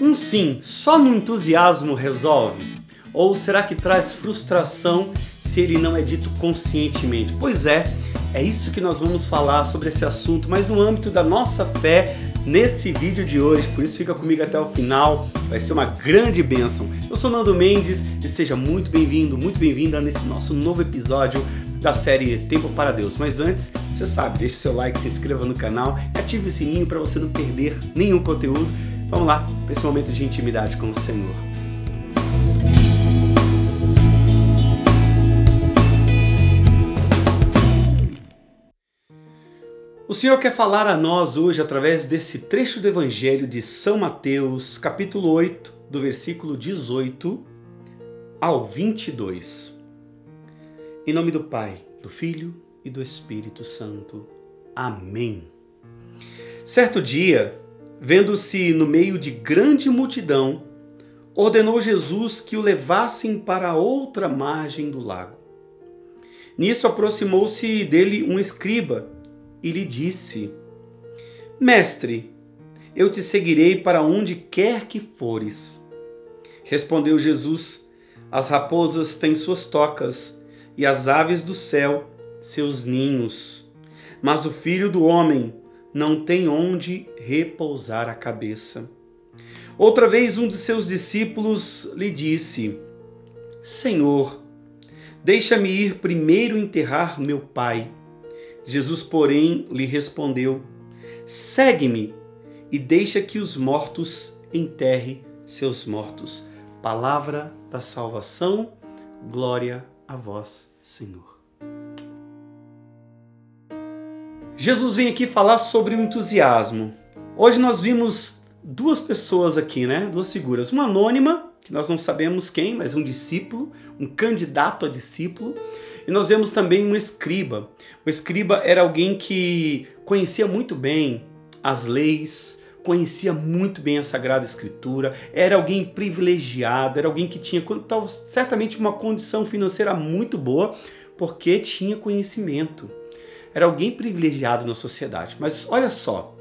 Um sim só no entusiasmo resolve? Ou será que traz frustração se ele não é dito conscientemente? Pois é, é isso que nós vamos falar sobre esse assunto, mas no âmbito da nossa fé nesse vídeo de hoje, por isso fica comigo até o final, vai ser uma grande bênção. Eu sou Nando Mendes e seja muito bem-vindo, muito bem-vinda nesse nosso novo episódio da série Tempo para Deus. Mas antes, você sabe, deixe seu like, se inscreva no canal e ative o sininho para você não perder nenhum conteúdo Vamos lá para esse momento de intimidade com o Senhor. O Senhor quer falar a nós hoje através desse trecho do Evangelho de São Mateus, capítulo 8, do versículo 18 ao 22. Em nome do Pai, do Filho e do Espírito Santo. Amém. Certo dia, Vendo-se no meio de grande multidão, ordenou Jesus que o levassem para outra margem do lago. Nisso aproximou-se dele um escriba e lhe disse: Mestre, eu te seguirei para onde quer que fores. Respondeu Jesus: As raposas têm suas tocas e as aves do céu seus ninhos, mas o filho do homem não tem onde repousar a cabeça. Outra vez, um de seus discípulos lhe disse: Senhor, deixa-me ir primeiro enterrar meu pai. Jesus, porém, lhe respondeu: Segue-me e deixa que os mortos enterrem seus mortos. Palavra da salvação, glória a vós, Senhor. Jesus vem aqui falar sobre o entusiasmo. Hoje nós vimos duas pessoas aqui, né? Duas figuras. Uma anônima, que nós não sabemos quem, mas um discípulo, um candidato a discípulo. E nós vemos também um escriba. O escriba era alguém que conhecia muito bem as leis, conhecia muito bem a Sagrada Escritura, era alguém privilegiado, era alguém que tinha certamente uma condição financeira muito boa, porque tinha conhecimento era alguém privilegiado na sociedade. Mas olha só,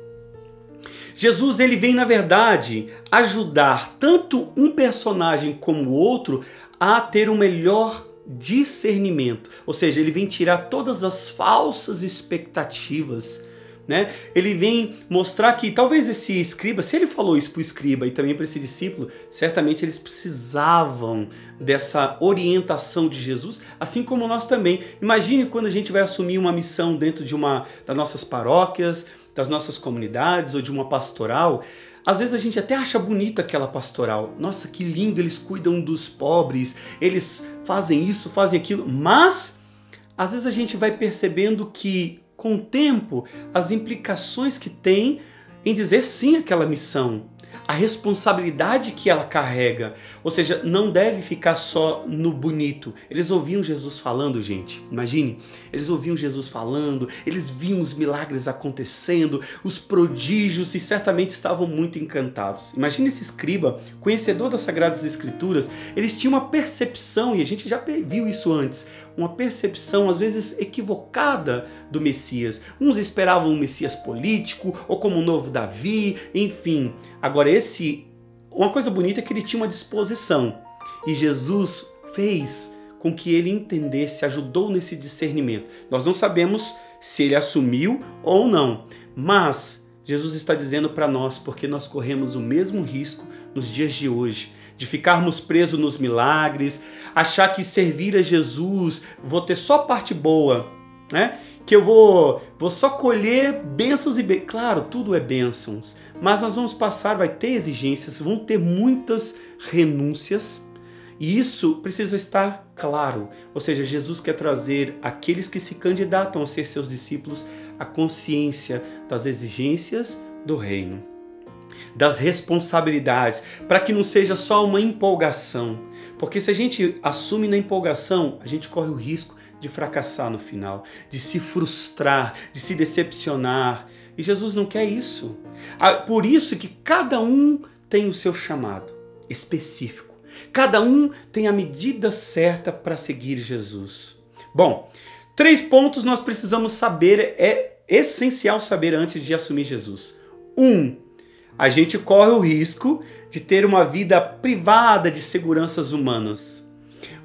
Jesus ele vem na verdade ajudar tanto um personagem como o outro a ter um melhor discernimento, ou seja, ele vem tirar todas as falsas expectativas né? Ele vem mostrar que talvez esse escriba, se ele falou isso para o escriba e também para esse discípulo, certamente eles precisavam dessa orientação de Jesus, assim como nós também. Imagine quando a gente vai assumir uma missão dentro de uma das nossas paróquias, das nossas comunidades ou de uma pastoral. Às vezes a gente até acha bonita aquela pastoral. Nossa, que lindo, eles cuidam dos pobres, eles fazem isso, fazem aquilo, mas às vezes a gente vai percebendo que com o tempo as implicações que tem em dizer sim àquela missão, a responsabilidade que ela carrega. Ou seja, não deve ficar só no bonito. Eles ouviam Jesus falando, gente. Imagine, eles ouviam Jesus falando, eles viam os milagres acontecendo, os prodígios e certamente estavam muito encantados. Imagine esse escriba, conhecedor das Sagradas Escrituras, eles tinham uma percepção, e a gente já viu isso antes, uma percepção às vezes equivocada do Messias. Uns esperavam um Messias político ou como um novo Davi, enfim. Agora esse uma coisa bonita é que ele tinha uma disposição e Jesus fez com que ele entendesse, ajudou nesse discernimento. Nós não sabemos se ele assumiu ou não, mas Jesus está dizendo para nós porque nós corremos o mesmo risco nos dias de hoje de ficarmos presos nos milagres, achar que servir a Jesus vou ter só parte boa, né? Que eu vou, vou só colher bênçãos e bem. Claro, tudo é bênçãos, mas nós vamos passar, vai ter exigências, vão ter muitas renúncias. E isso precisa estar claro. Ou seja, Jesus quer trazer aqueles que se candidatam a ser seus discípulos a consciência das exigências do reino das responsabilidades, para que não seja só uma empolgação. Porque se a gente assume na empolgação, a gente corre o risco de fracassar no final, de se frustrar, de se decepcionar. E Jesus não quer isso. Ah, por isso que cada um tem o seu chamado específico. Cada um tem a medida certa para seguir Jesus. Bom, três pontos nós precisamos saber, é essencial saber antes de assumir Jesus. Um, a gente corre o risco de ter uma vida privada de seguranças humanas,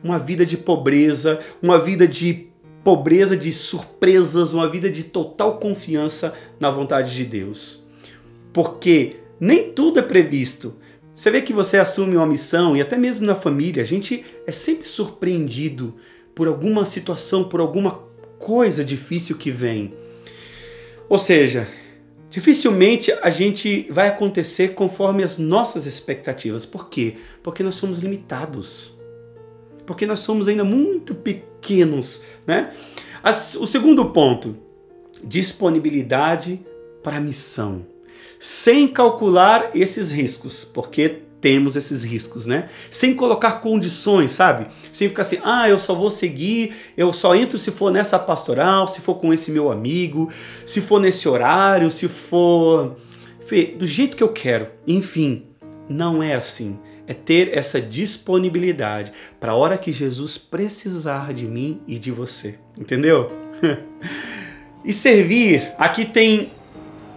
uma vida de pobreza, uma vida de pobreza de surpresas, uma vida de total confiança na vontade de Deus. Porque nem tudo é previsto. Você vê que você assume uma missão e até mesmo na família, a gente é sempre surpreendido por alguma situação, por alguma coisa difícil que vem. Ou seja, dificilmente a gente vai acontecer conforme as nossas expectativas. Por quê? Porque nós somos limitados. Porque nós somos ainda muito pequenos, né? As, o segundo ponto, disponibilidade para a missão. Sem calcular esses riscos, porque temos esses riscos, né? Sem colocar condições, sabe? Sem ficar assim, ah, eu só vou seguir, eu só entro se for nessa pastoral, se for com esse meu amigo, se for nesse horário, se for. Fê, do jeito que eu quero. Enfim, não é assim. É ter essa disponibilidade para a hora que Jesus precisar de mim e de você. Entendeu? e servir, aqui tem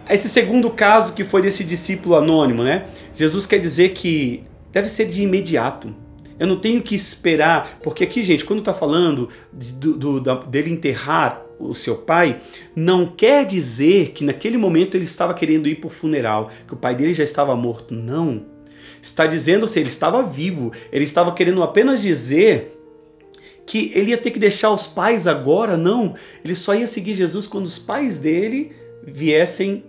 esse segundo caso que foi desse discípulo anônimo, né? Jesus quer dizer que deve ser de imediato. Eu não tenho que esperar, porque aqui, gente, quando está falando de, do, do, dele enterrar o seu pai, não quer dizer que naquele momento ele estava querendo ir para o funeral, que o pai dele já estava morto. Não. Está dizendo se assim, ele estava vivo. Ele estava querendo apenas dizer que ele ia ter que deixar os pais agora. Não. Ele só ia seguir Jesus quando os pais dele viessem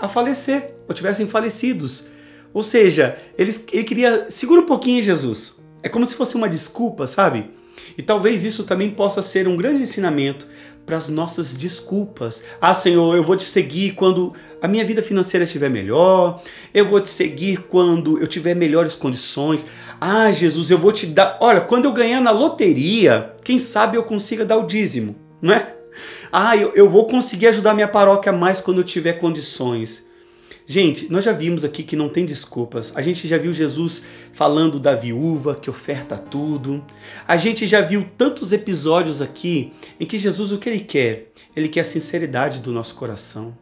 a falecer ou tivessem falecidos. Ou seja, ele, ele queria. Segura um pouquinho, Jesus. É como se fosse uma desculpa, sabe? E talvez isso também possa ser um grande ensinamento para as nossas desculpas. Ah, Senhor, eu vou te seguir quando a minha vida financeira estiver melhor. Eu vou te seguir quando eu tiver melhores condições. Ah, Jesus, eu vou te dar. Olha, quando eu ganhar na loteria, quem sabe eu consiga dar o dízimo, não é? Ah, eu, eu vou conseguir ajudar minha paróquia mais quando eu tiver condições. Gente, nós já vimos aqui que não tem desculpas. A gente já viu Jesus falando da viúva que oferta tudo. A gente já viu tantos episódios aqui em que Jesus o que ele quer? Ele quer a sinceridade do nosso coração.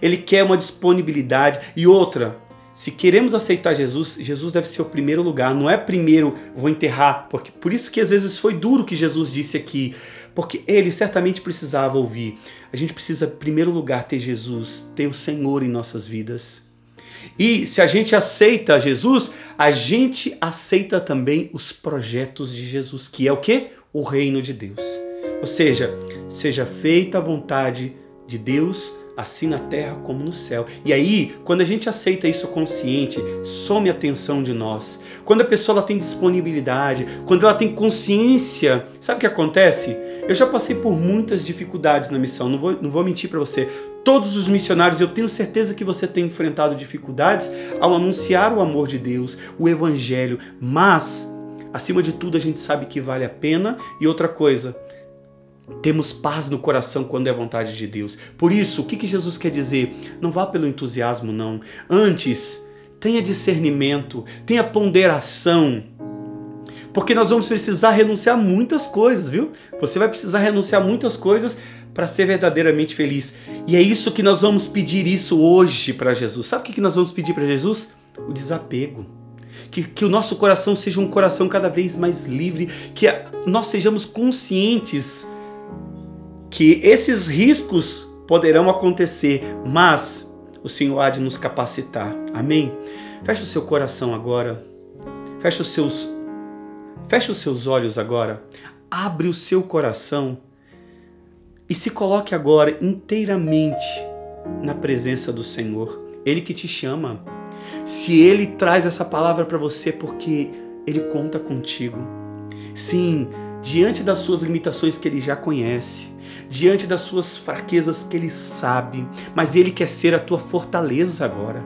Ele quer uma disponibilidade e outra. Se queremos aceitar Jesus, Jesus deve ser o primeiro lugar. Não é primeiro vou enterrar, porque por isso que às vezes foi duro que Jesus disse aqui porque ele certamente precisava ouvir. A gente precisa, em primeiro lugar, ter Jesus, ter o Senhor em nossas vidas. E se a gente aceita Jesus, a gente aceita também os projetos de Jesus, que é o que? O reino de Deus. Ou seja, seja feita a vontade de Deus assim na terra como no céu. E aí, quando a gente aceita isso consciente, some a atenção de nós. Quando a pessoa ela tem disponibilidade, quando ela tem consciência, sabe o que acontece? Eu já passei por muitas dificuldades na missão, não vou, não vou mentir para você. Todos os missionários, eu tenho certeza que você tem enfrentado dificuldades ao anunciar o amor de Deus, o evangelho, mas acima de tudo a gente sabe que vale a pena. E outra coisa, temos paz no coração quando é vontade de Deus. Por isso, o que, que Jesus quer dizer? Não vá pelo entusiasmo, não. Antes, tenha discernimento, tenha ponderação. Porque nós vamos precisar renunciar muitas coisas, viu? Você vai precisar renunciar muitas coisas para ser verdadeiramente feliz. E é isso que nós vamos pedir isso hoje para Jesus. Sabe o que nós vamos pedir para Jesus? O desapego. Que, que o nosso coração seja um coração cada vez mais livre, que nós sejamos conscientes que esses riscos poderão acontecer, mas o Senhor há de nos capacitar. Amém? Feche o seu coração agora. Feche os seus Feche os seus olhos agora. Abre o seu coração e se coloque agora inteiramente na presença do Senhor. Ele que te chama. Se ele traz essa palavra para você porque ele conta contigo. Sim, diante das suas limitações que ele já conhece, diante das suas fraquezas que ele sabe, mas ele quer ser a tua fortaleza agora.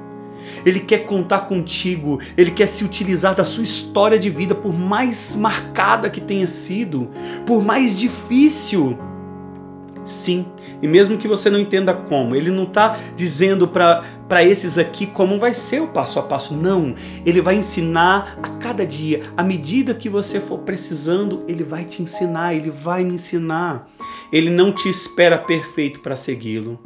Ele quer contar contigo, ele quer se utilizar da sua história de vida, por mais marcada que tenha sido, por mais difícil. Sim, e mesmo que você não entenda como, ele não está dizendo para esses aqui como vai ser o passo a passo. Não, ele vai ensinar a cada dia, à medida que você for precisando, ele vai te ensinar, ele vai me ensinar. Ele não te espera perfeito para segui-lo.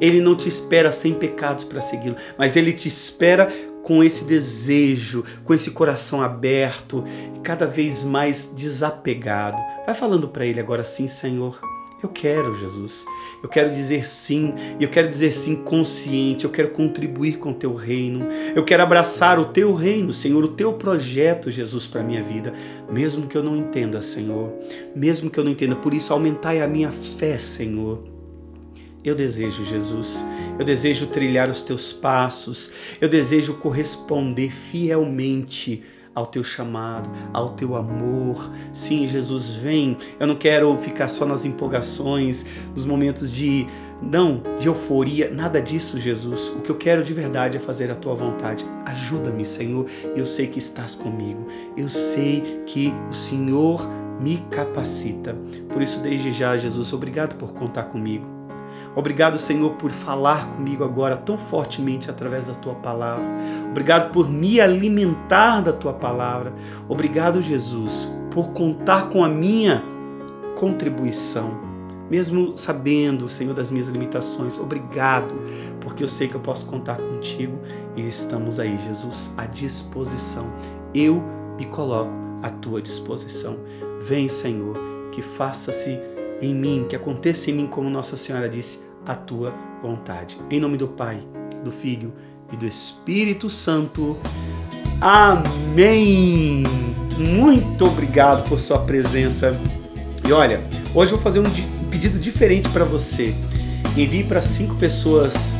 Ele não te espera sem pecados para segui-lo, mas ele te espera com esse desejo, com esse coração aberto cada vez mais desapegado. Vai falando para ele agora sim, Senhor. Eu quero, Jesus. Eu quero dizer sim, e eu quero dizer sim consciente. Eu quero contribuir com o teu reino. Eu quero abraçar o teu reino, Senhor, o teu projeto, Jesus, para minha vida, mesmo que eu não entenda, Senhor. Mesmo que eu não entenda, por isso aumentai a minha fé, Senhor. Eu desejo, Jesus, eu desejo trilhar os teus passos, eu desejo corresponder fielmente ao teu chamado, ao teu amor. Sim, Jesus, vem. Eu não quero ficar só nas empolgações, nos momentos de não, de euforia, nada disso, Jesus. O que eu quero de verdade é fazer a tua vontade. Ajuda-me, Senhor. Eu sei que estás comigo. Eu sei que o Senhor me capacita. Por isso, desde já, Jesus, obrigado por contar comigo. Obrigado, Senhor, por falar comigo agora tão fortemente através da tua palavra. Obrigado por me alimentar da tua palavra. Obrigado, Jesus, por contar com a minha contribuição. Mesmo sabendo, Senhor, das minhas limitações, obrigado, porque eu sei que eu posso contar contigo e estamos aí, Jesus, à disposição. Eu me coloco à tua disposição. Vem, Senhor, que faça-se em mim, que aconteça em mim, como Nossa Senhora disse, a tua vontade. Em nome do Pai, do Filho e do Espírito Santo. Amém! Muito obrigado por sua presença. E olha, hoje eu vou fazer um pedido diferente para você. Envie para cinco pessoas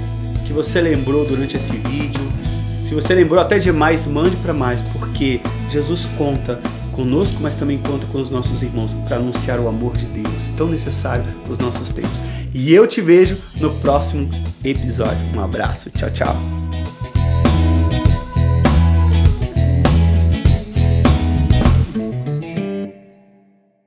que você lembrou durante esse vídeo. Se você lembrou até demais, mande para mais, porque Jesus conta conosco, mas também conta com os nossos irmãos para anunciar o amor de Deus, tão necessário nos nossos tempos. E eu te vejo no próximo episódio. Um abraço, tchau, tchau.